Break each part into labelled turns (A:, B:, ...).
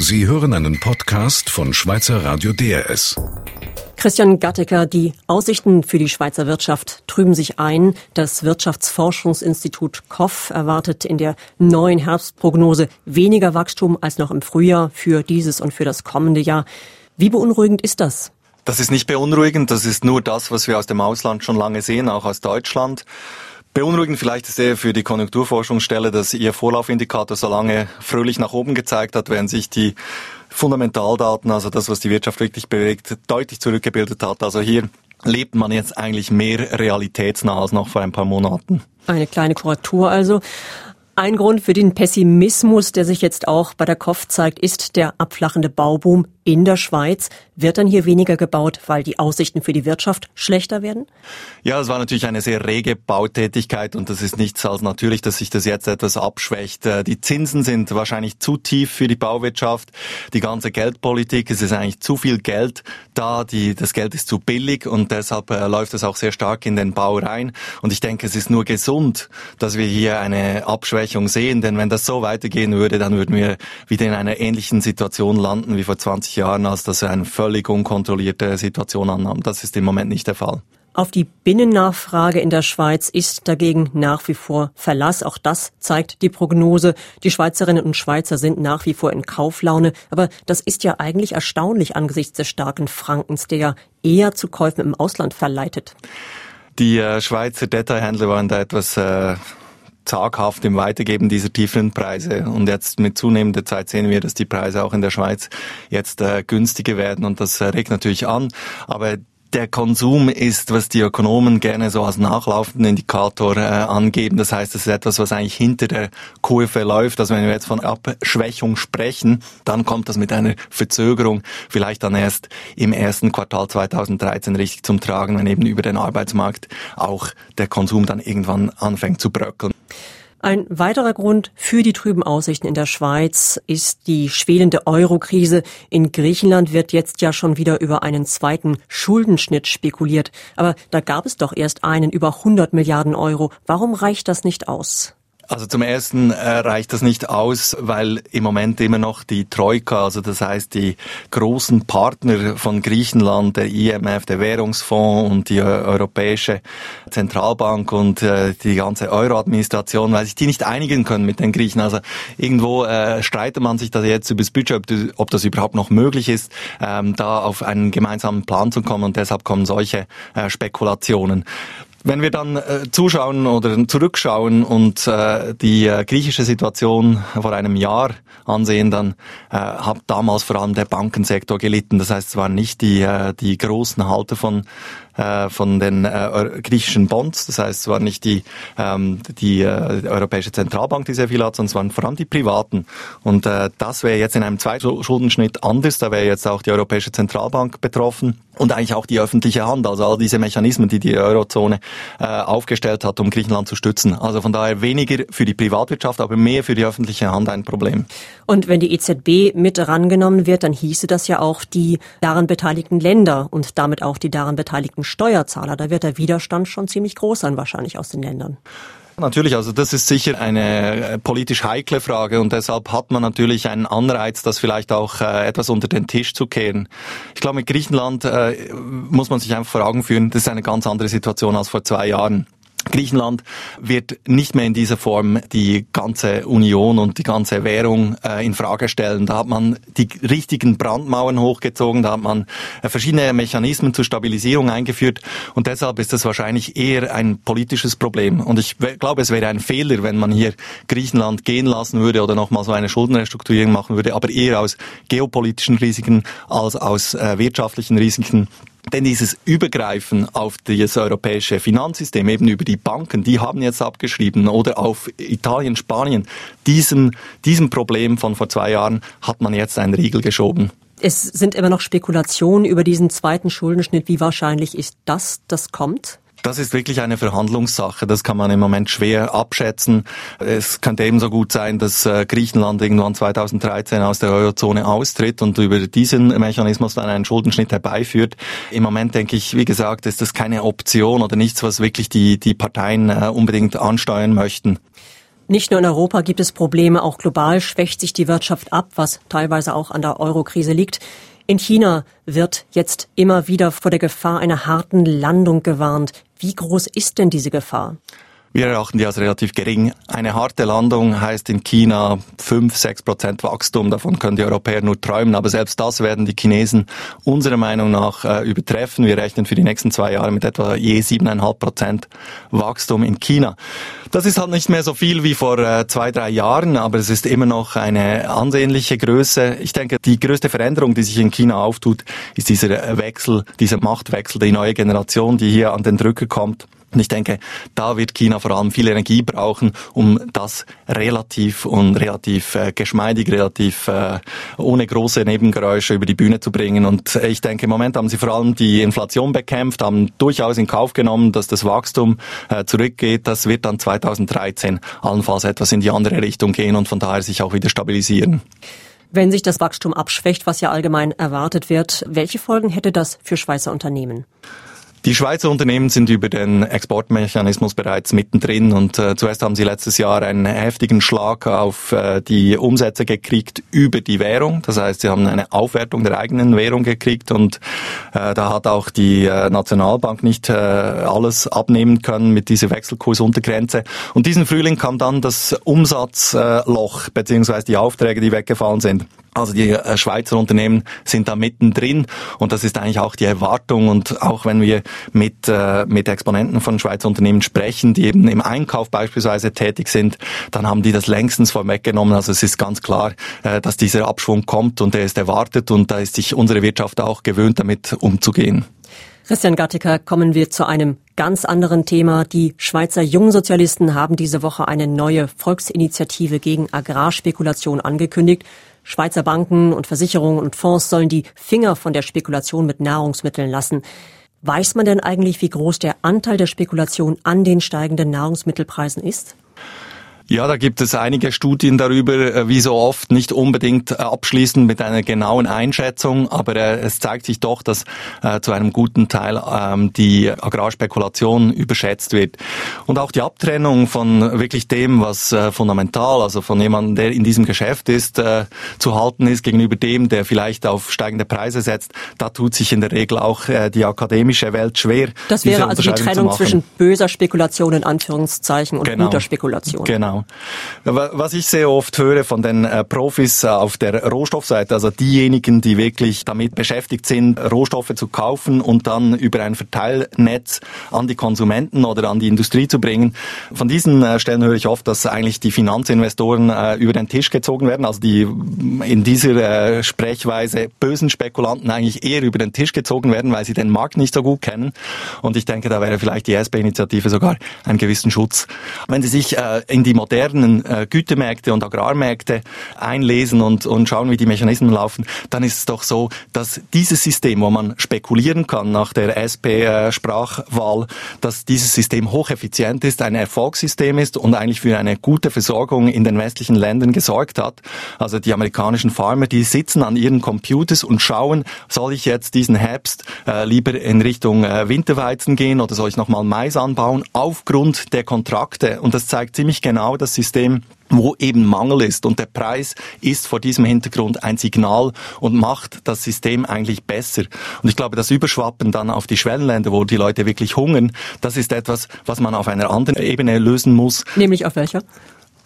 A: Sie hören einen Podcast von Schweizer Radio DRS.
B: Christian Gattecker, die Aussichten für die Schweizer Wirtschaft trüben sich ein. Das Wirtschaftsforschungsinstitut KOF erwartet in der neuen Herbstprognose weniger Wachstum als noch im Frühjahr für dieses und für das kommende Jahr. Wie beunruhigend ist das?
C: Das ist nicht beunruhigend, das ist nur das, was wir aus dem Ausland schon lange sehen, auch aus Deutschland. Beunruhigend vielleicht ist eher für die Konjunkturforschungsstelle, dass ihr Vorlaufindikator so lange fröhlich nach oben gezeigt hat, während sich die Fundamentaldaten, also das, was die Wirtschaft wirklich bewegt, deutlich zurückgebildet hat. Also hier lebt man jetzt eigentlich mehr realitätsnah als noch vor ein paar Monaten.
B: Eine kleine Korrektur also. Ein Grund für den Pessimismus, der sich jetzt auch bei der KOF zeigt, ist der abflachende Bauboom in der Schweiz. Wird dann hier weniger gebaut, weil die Aussichten für die Wirtschaft schlechter werden?
C: Ja, es war natürlich eine sehr rege Bautätigkeit und das ist nichts als natürlich, dass sich das jetzt etwas abschwächt. Äh, die Zinsen sind wahrscheinlich zu tief für die Bauwirtschaft. Die ganze Geldpolitik, es ist eigentlich zu viel Geld da, die, das Geld ist zu billig und deshalb äh, läuft es auch sehr stark in den Bau rein. Und ich denke, es ist nur gesund, dass wir hier eine Abschwächung sehen, denn wenn das so weitergehen würde, dann würden wir wieder in einer ähnlichen Situation landen wie vor 20 Jahren, als das eine völlig unkontrollierte Situation annahm. Das ist im Moment nicht der Fall.
B: Auf die Binnennachfrage in der Schweiz ist dagegen nach wie vor Verlass. Auch das zeigt die Prognose. Die Schweizerinnen und Schweizer sind nach wie vor in Kauflaune. Aber das ist ja eigentlich erstaunlich angesichts des starken Frankens, der ja eher zu Käufen im Ausland verleitet.
C: Die äh, Schweizer Detailhändler waren da etwas äh, zaghaft im Weitergeben dieser tiefen Preise. Und jetzt mit zunehmender Zeit sehen wir, dass die Preise auch in der Schweiz jetzt äh, günstiger werden und das äh, regt natürlich an. Aber der Konsum ist, was die Ökonomen gerne so als nachlaufenden Indikator äh, angeben. Das heißt, es ist etwas, was eigentlich hinter der Kurve läuft. Also wenn wir jetzt von Abschwächung sprechen, dann kommt das mit einer Verzögerung vielleicht dann erst im ersten Quartal 2013 richtig zum Tragen, wenn eben über den Arbeitsmarkt auch der Konsum dann irgendwann anfängt zu bröckeln.
B: Ein weiterer Grund für die trüben Aussichten in der Schweiz ist die schwelende Eurokrise. In Griechenland wird jetzt ja schon wieder über einen zweiten Schuldenschnitt spekuliert. Aber da gab es doch erst einen über 100 Milliarden Euro. Warum reicht das nicht aus?
C: Also zum ersten äh, reicht das nicht aus, weil im Moment immer noch die Troika, also das heißt die großen Partner von Griechenland, der IMF, der Währungsfonds und die äh, Europäische Zentralbank und äh, die ganze Euro-Administration, weil sich die nicht einigen können mit den Griechen. Also irgendwo äh, streitet man sich da jetzt über das Budget, ob, ob das überhaupt noch möglich ist, ähm, da auf einen gemeinsamen Plan zu kommen und deshalb kommen solche äh, Spekulationen. Wenn wir dann äh, zuschauen oder zurückschauen und äh, die äh, griechische Situation vor einem Jahr ansehen, dann äh, hat damals vor allem der Bankensektor gelitten. Das heißt, es waren nicht die, äh, die großen Halter von äh, von den äh, griechischen Bonds. Das heißt, es war nicht die, ähm, die äh, Europäische Zentralbank, die sehr viel hat, sondern es waren vor allem die Privaten. Und äh, das wäre jetzt in einem zweiten Schuldenschnitt anders. Da wäre jetzt auch die Europäische Zentralbank betroffen und eigentlich auch die öffentliche Hand, also all diese Mechanismen, die die Eurozone äh, aufgestellt hat, um Griechenland zu stützen. Also von daher weniger für die Privatwirtschaft, aber mehr für die öffentliche Hand ein Problem.
B: Und wenn die EZB mit rangenommen wird, dann hieße das ja auch die daran beteiligten Länder und damit auch die daran beteiligten Steuerzahler. Da wird der Widerstand schon ziemlich groß sein, wahrscheinlich aus den Ländern.
C: Natürlich, also das ist sicher eine äh, politisch heikle Frage und deshalb hat man natürlich einen Anreiz, das vielleicht auch äh, etwas unter den Tisch zu kehren. Ich glaube, mit Griechenland äh, muss man sich einfach vor Augen führen, das ist eine ganz andere Situation als vor zwei Jahren. Griechenland wird nicht mehr in dieser Form die ganze Union und die ganze Währung äh, in Frage stellen. Da hat man die richtigen Brandmauern hochgezogen, da hat man äh, verschiedene Mechanismen zur Stabilisierung eingeführt und deshalb ist das wahrscheinlich eher ein politisches Problem. Und ich glaube, es wäre ein Fehler, wenn man hier Griechenland gehen lassen würde oder nochmal so eine Schuldenrestrukturierung machen würde, aber eher aus geopolitischen Risiken als aus äh, wirtschaftlichen Risiken denn dieses Übergreifen auf das europäische Finanzsystem, eben über die Banken, die haben jetzt abgeschrieben, oder auf Italien, Spanien, diesem, diesem Problem von vor zwei Jahren hat man jetzt einen Riegel geschoben.
B: Es sind immer noch Spekulationen über diesen zweiten Schuldenschnitt. Wie wahrscheinlich ist das, das kommt?
C: Das ist wirklich eine Verhandlungssache. Das kann man im Moment schwer abschätzen. Es könnte ebenso gut sein, dass äh, Griechenland irgendwann 2013 aus der Eurozone austritt und über diesen Mechanismus dann einen Schuldenschnitt herbeiführt. Im Moment denke ich, wie gesagt, ist das keine Option oder nichts, was wirklich die, die Parteien äh, unbedingt ansteuern möchten.
B: Nicht nur in Europa gibt es Probleme, auch global schwächt sich die Wirtschaft ab, was teilweise auch an der Eurokrise liegt. In China wird jetzt immer wieder vor der Gefahr einer harten Landung gewarnt. Wie groß ist denn diese Gefahr?
C: Wir erachten die als relativ gering. Eine harte Landung heißt in China 5, 6 Prozent Wachstum. Davon können die Europäer nur träumen. Aber selbst das werden die Chinesen unserer Meinung nach äh, übertreffen. Wir rechnen für die nächsten zwei Jahre mit etwa je 7,5 Prozent Wachstum in China. Das ist halt nicht mehr so viel wie vor äh, zwei, drei Jahren, aber es ist immer noch eine ansehnliche Größe. Ich denke, die größte Veränderung, die sich in China auftut, ist dieser Wechsel, dieser Machtwechsel, die neue Generation, die hier an den Drücker kommt. Und ich denke, da wird China vor allem viel Energie brauchen, um das relativ und relativ äh, geschmeidig, relativ äh, ohne große Nebengeräusche über die Bühne zu bringen. Und äh, ich denke, im Moment haben sie vor allem die Inflation bekämpft, haben durchaus in Kauf genommen, dass das Wachstum äh, zurückgeht. Das wird dann 2013 allenfalls etwas in die andere Richtung gehen und von daher sich auch wieder stabilisieren.
B: Wenn sich das Wachstum abschwächt, was ja allgemein erwartet wird, welche Folgen hätte das für Schweizer Unternehmen?
C: Die Schweizer Unternehmen sind über den Exportmechanismus bereits mittendrin und äh, zuerst haben sie letztes Jahr einen heftigen Schlag auf äh, die Umsätze gekriegt über die Währung. Das heißt, sie haben eine Aufwertung der eigenen Währung gekriegt und äh, da hat auch die äh, Nationalbank nicht äh, alles abnehmen können mit dieser Wechselkursuntergrenze. Und diesen Frühling kam dann das Umsatzloch beziehungsweise die Aufträge, die weggefallen sind. Also die äh, Schweizer Unternehmen sind da mittendrin und das ist eigentlich auch die Erwartung und auch wenn wir mit, äh, mit Exponenten von Schweizer Unternehmen sprechen, die eben im Einkauf beispielsweise tätig sind, dann haben die das längstens vorweggenommen. Also es ist ganz klar, äh, dass dieser Abschwung kommt und der ist erwartet und da ist sich unsere Wirtschaft auch gewöhnt, damit umzugehen.
B: Christian Gattiker, kommen wir zu einem ganz anderen Thema. Die Schweizer Jungsozialisten haben diese Woche eine neue Volksinitiative gegen Agrarspekulation angekündigt. Schweizer Banken und Versicherungen und Fonds sollen die Finger von der Spekulation mit Nahrungsmitteln lassen. Weiß man denn eigentlich, wie groß der Anteil der Spekulation an den steigenden Nahrungsmittelpreisen ist?
C: Ja, da gibt es einige Studien darüber, äh, wie so oft, nicht unbedingt äh, abschließend mit einer genauen Einschätzung, aber äh, es zeigt sich doch, dass zu einem guten Teil ähm, die Agrarspekulation überschätzt wird. Und auch die Abtrennung von wirklich dem, was fundamental, also von jemandem, der in diesem Geschäft ist, zu halten ist, gegenüber dem, der vielleicht auf steigende Preise setzt, da tut sich in der Regel auch die akademische Welt schwer.
B: Das wäre also die Trennung zwischen böser Spekulation in Anführungszeichen und genau. guter Spekulation.
C: Genau. Was ich sehr oft höre von den äh, Profis äh, auf der Rohstoffseite, also diejenigen, die wirklich damit beschäftigt sind, Rohstoffe zu kaufen und dann über ein Verteilnetz an die Konsumenten oder an die Industrie zu bringen. Von diesen äh, Stellen höre ich oft, dass eigentlich die Finanzinvestoren über den Tisch gezogen werden, also die in dieser Sprechweise bösen Spekulanten eigentlich eher über den Tisch gezogen werden, weil sie den Markt nicht so gut kennen. Und ich denke, da wäre vielleicht die SP-Initiative sogar einen gewissen Schutz. Wenn Sie sich in die modernen äh, Gütemärkte und Agrarmärkte einlesen und, und schauen, wie die Mechanismen laufen, dann ist es doch so, dass dieses System, wo man spekulieren kann nach der SP-Sprachwahl, dass dieses System hocheffizient ist, ein Erfolgssystem ist und eigentlich für eine gute Versorgung in den westlichen Ländern gesorgt hat. Also die amerikanischen Farmer, die sitzen an ihren Computers und schauen, soll ich jetzt diesen Herbst äh, lieber in Richtung äh, Winterweizen gehen oder soll ich nochmal Mais anbauen, aufgrund der Kontrakte. Und das zeigt ziemlich genau, das System wo eben Mangel ist. Und der Preis ist vor diesem Hintergrund ein Signal und macht das System eigentlich besser. Und ich glaube, das Überschwappen dann auf die Schwellenländer, wo die Leute wirklich hungern, das ist etwas, was man auf einer anderen Ebene lösen muss.
B: Nämlich auf welcher?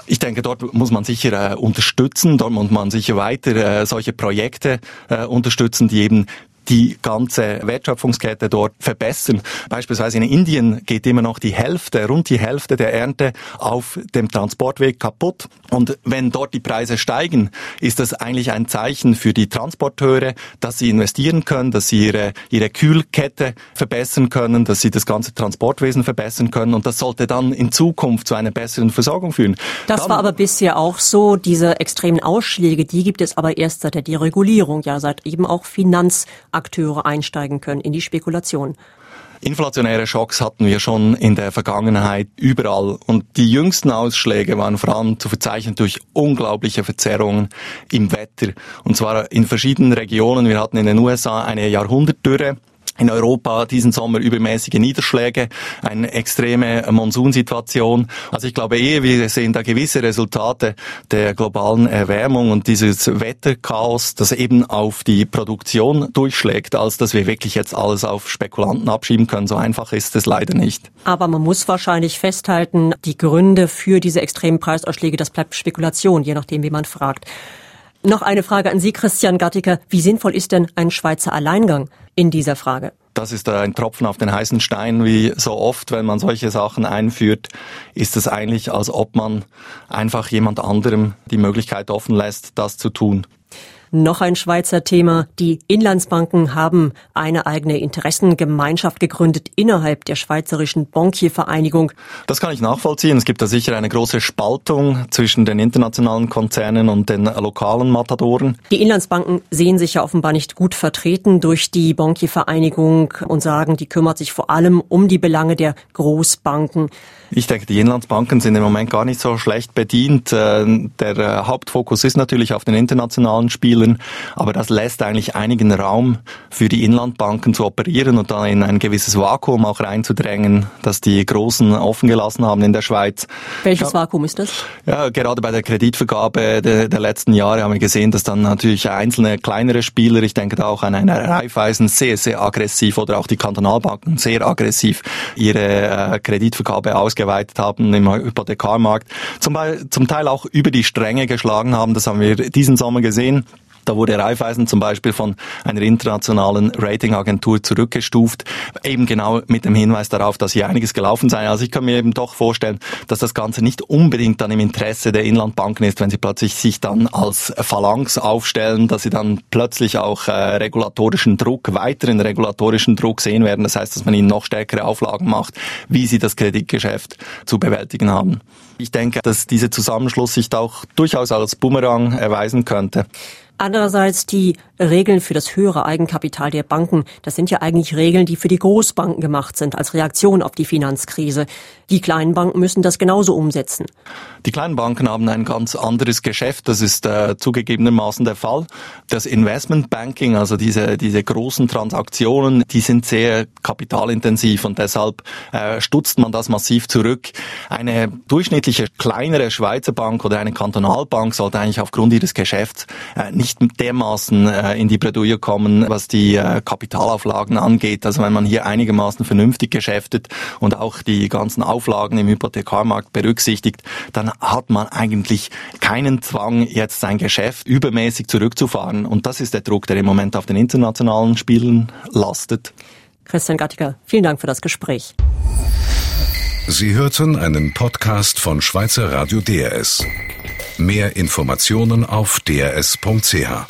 C: Ich denke, dort muss man sicher äh, unterstützen, dort muss man sicher weiter äh, solche Projekte äh, unterstützen, die eben die ganze Wertschöpfungskette dort verbessern. Beispielsweise in Indien geht immer noch die Hälfte, rund die Hälfte der Ernte auf dem Transportweg kaputt. Und wenn dort die Preise steigen, ist das eigentlich ein Zeichen für die Transporteure, dass sie investieren können, dass sie ihre, ihre Kühlkette verbessern können, dass sie das ganze Transportwesen verbessern können. Und das sollte dann in Zukunft zu einer besseren Versorgung führen.
B: Das dann, war aber bisher auch so. Diese extremen Ausschläge, die gibt es aber erst seit der Deregulierung, ja, seit eben auch Finanz Akteure einsteigen können in die Spekulation.
C: Inflationäre Schocks hatten wir schon in der Vergangenheit überall und die jüngsten Ausschläge waren vor allem zu verzeichnen durch unglaubliche Verzerrungen im Wetter und zwar in verschiedenen Regionen. Wir hatten in den USA eine Jahrhundertdürre in Europa diesen Sommer übermäßige Niederschläge, eine extreme Monsunsituation. Also ich glaube eher, wir sehen da gewisse Resultate der globalen Erwärmung und dieses Wetterchaos, das eben auf die Produktion durchschlägt, als dass wir wirklich jetzt alles auf Spekulanten abschieben können. So einfach ist es leider nicht.
B: Aber man muss wahrscheinlich festhalten, die Gründe für diese extremen Preisausschläge, das bleibt Spekulation, je nachdem, wie man fragt. Noch eine Frage an Sie, Christian Gattiker. Wie sinnvoll ist denn ein Schweizer Alleingang in dieser Frage?
C: Das ist ein Tropfen auf den heißen Stein, wie so oft, wenn man solche Sachen einführt, ist es eigentlich, als ob man einfach jemand anderem die Möglichkeit offen lässt, das zu tun.
B: Noch ein Schweizer Thema. Die Inlandsbanken haben eine eigene Interessengemeinschaft gegründet innerhalb der Schweizerischen Bankiervereinigung.
C: Das kann ich nachvollziehen. Es gibt da sicher eine große Spaltung zwischen den internationalen Konzernen und den lokalen Matadoren.
B: Die Inlandsbanken sehen sich ja offenbar nicht gut vertreten durch die Bankiervereinigung und sagen, die kümmert sich vor allem um die Belange der Großbanken.
C: Ich denke, die Inlandsbanken sind im Moment gar nicht so schlecht bedient. Äh, der äh, Hauptfokus ist natürlich auf den internationalen Spielen, aber das lässt eigentlich einigen Raum für die Inlandbanken zu operieren und dann in ein gewisses Vakuum auch reinzudrängen, das die Großen offen gelassen haben in der Schweiz.
B: Welches ja, Vakuum ist das?
C: Ja, gerade bei der Kreditvergabe der, der, letzten Jahre haben wir gesehen, dass dann natürlich einzelne kleinere Spieler, ich denke da auch an eine Raiffeisen, sehr, sehr aggressiv oder auch die Kantonalbanken sehr aggressiv ihre äh, Kreditvergabe ausgeweitet haben im Hypothekarmarkt, zum, zum Teil auch über die Stränge geschlagen haben. Das haben wir diesen Sommer gesehen. Da wurde Raiffeisen zum Beispiel von einer internationalen Ratingagentur zurückgestuft, eben genau mit dem Hinweis darauf, dass hier einiges gelaufen sei. Also ich kann mir eben doch vorstellen, dass das Ganze nicht unbedingt dann im Interesse der Inlandbanken ist, wenn sie plötzlich sich dann als Phalanx aufstellen, dass sie dann plötzlich auch äh, regulatorischen Druck, weiteren regulatorischen Druck sehen werden. Das heißt, dass man ihnen noch stärkere Auflagen macht, wie sie das Kreditgeschäft zu bewältigen haben. Ich denke, dass dieser Zusammenschluss sich auch durchaus als Bumerang erweisen könnte.
B: Andererseits die Regeln für das höhere Eigenkapital der Banken, das sind ja eigentlich Regeln, die für die Großbanken gemacht sind als Reaktion auf die Finanzkrise. Die kleinen Banken müssen das genauso umsetzen.
C: Die kleinen Banken haben ein ganz anderes Geschäft, das ist äh, zugegebenermaßen der Fall. Das Investmentbanking, also diese, diese großen Transaktionen, die sind sehr kapitalintensiv und deshalb äh, stutzt man das massiv zurück. Eine durchschnittliche kleinere Schweizer Bank oder eine Kantonalbank sollte eigentlich aufgrund ihres Geschäfts äh, nicht dermaßen äh, in die Bredouille kommen, was die äh, Kapitalauflagen angeht. Also wenn man hier einigermaßen vernünftig geschäftet und auch die ganzen Auflagen im Hypothekarmarkt berücksichtigt, dann hat man eigentlich keinen Zwang, jetzt sein Geschäft übermäßig zurückzufahren. Und das ist der Druck, der im Moment auf den internationalen Spielen lastet.
B: Christian Gattiger, vielen Dank für das Gespräch.
A: Sie hörten einen Podcast von Schweizer Radio DRS. Mehr Informationen auf drs.ch.